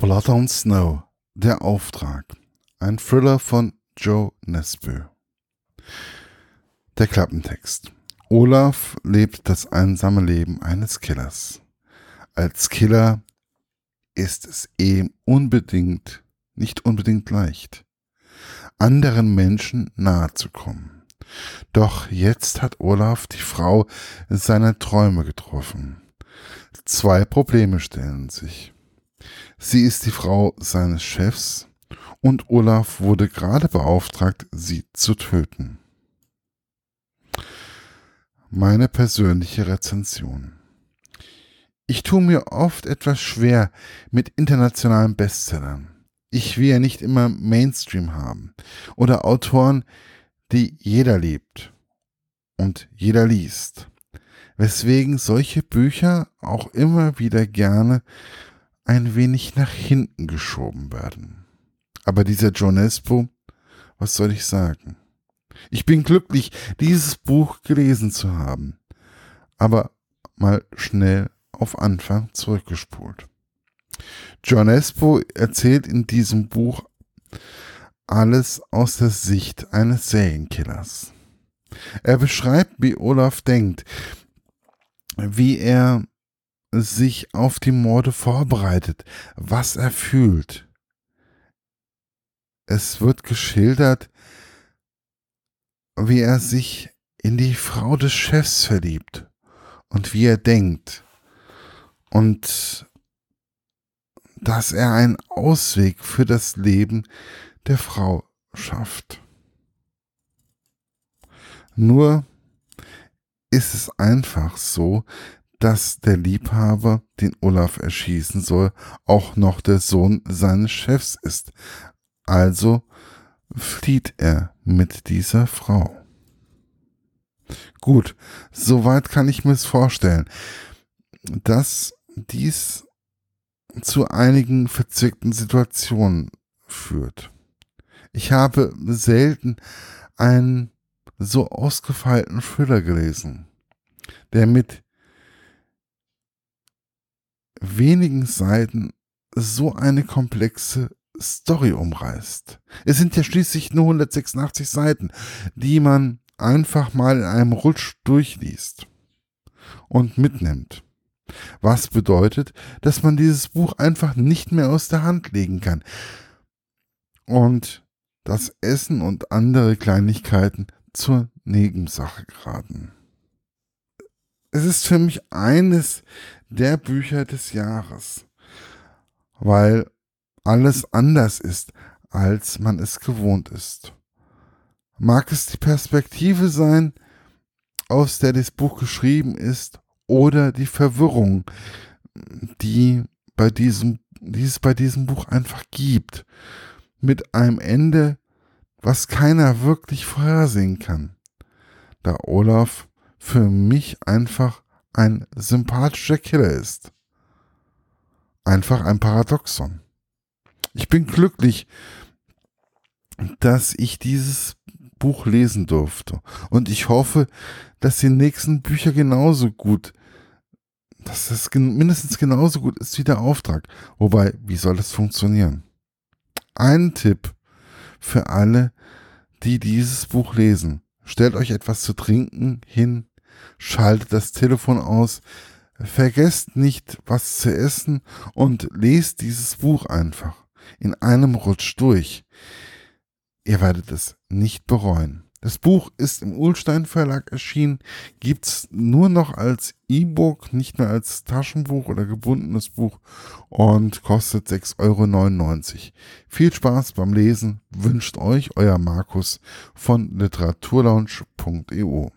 Blood on Snow, der Auftrag. Ein Thriller von Joe Nesbø. Der Klappentext. Olaf lebt das einsame Leben eines Killers. Als Killer ist es ihm unbedingt, nicht unbedingt leicht, anderen Menschen nahe zu kommen. Doch jetzt hat Olaf die Frau seiner Träume getroffen. Zwei Probleme stellen sich. Sie ist die Frau seines Chefs und Olaf wurde gerade beauftragt, sie zu töten. Meine persönliche Rezension. Ich tue mir oft etwas schwer mit internationalen Bestsellern. Ich will ja nicht immer Mainstream haben oder Autoren, die jeder liebt und jeder liest. Weswegen solche Bücher auch immer wieder gerne ein wenig nach hinten geschoben werden. Aber dieser John Espo, was soll ich sagen? Ich bin glücklich, dieses Buch gelesen zu haben. Aber mal schnell auf Anfang zurückgespult. John Espo erzählt in diesem Buch alles aus der Sicht eines Serienkillers. Er beschreibt, wie Olaf denkt, wie er sich auf die Morde vorbereitet, was er fühlt. Es wird geschildert, wie er sich in die Frau des Chefs verliebt und wie er denkt und dass er einen Ausweg für das Leben der Frau schafft. Nur ist es einfach so, dass der Liebhaber, den Olaf erschießen soll, auch noch der Sohn seines Chefs ist. Also flieht er mit dieser Frau. Gut, soweit kann ich mir es vorstellen, dass dies zu einigen verzwickten Situationen führt. Ich habe selten einen so ausgefeilten Thriller gelesen, der mit wenigen Seiten so eine komplexe Story umreißt. Es sind ja schließlich nur 186 Seiten, die man einfach mal in einem Rutsch durchliest und mitnimmt. Was bedeutet, dass man dieses Buch einfach nicht mehr aus der Hand legen kann. Und das Essen und andere Kleinigkeiten zur Nebensache geraten. Es ist für mich eines der Bücher des Jahres, weil alles anders ist, als man es gewohnt ist. Mag es die Perspektive sein, aus der das Buch geschrieben ist, oder die Verwirrung, die bei diesem, die es bei diesem Buch einfach gibt, mit einem Ende, was keiner wirklich vorhersehen kann. Da Olaf für mich einfach ein sympathischer Killer ist. Einfach ein Paradoxon. Ich bin glücklich, dass ich dieses Buch lesen durfte. Und ich hoffe, dass die nächsten Bücher genauso gut, dass das mindestens genauso gut ist wie der Auftrag. Wobei, wie soll das funktionieren? Ein Tipp für alle, die dieses Buch lesen. Stellt euch etwas zu trinken hin, schaltet das Telefon aus, vergesst nicht, was zu essen und lest dieses Buch einfach in einem Rutsch durch. Ihr werdet es nicht bereuen. Das Buch ist im Ulstein Verlag erschienen, gibt's nur noch als E-Book, nicht mehr als Taschenbuch oder gebundenes Buch und kostet 6,99 Euro. Viel Spaß beim Lesen wünscht euch euer Markus von literaturlaunch.eu.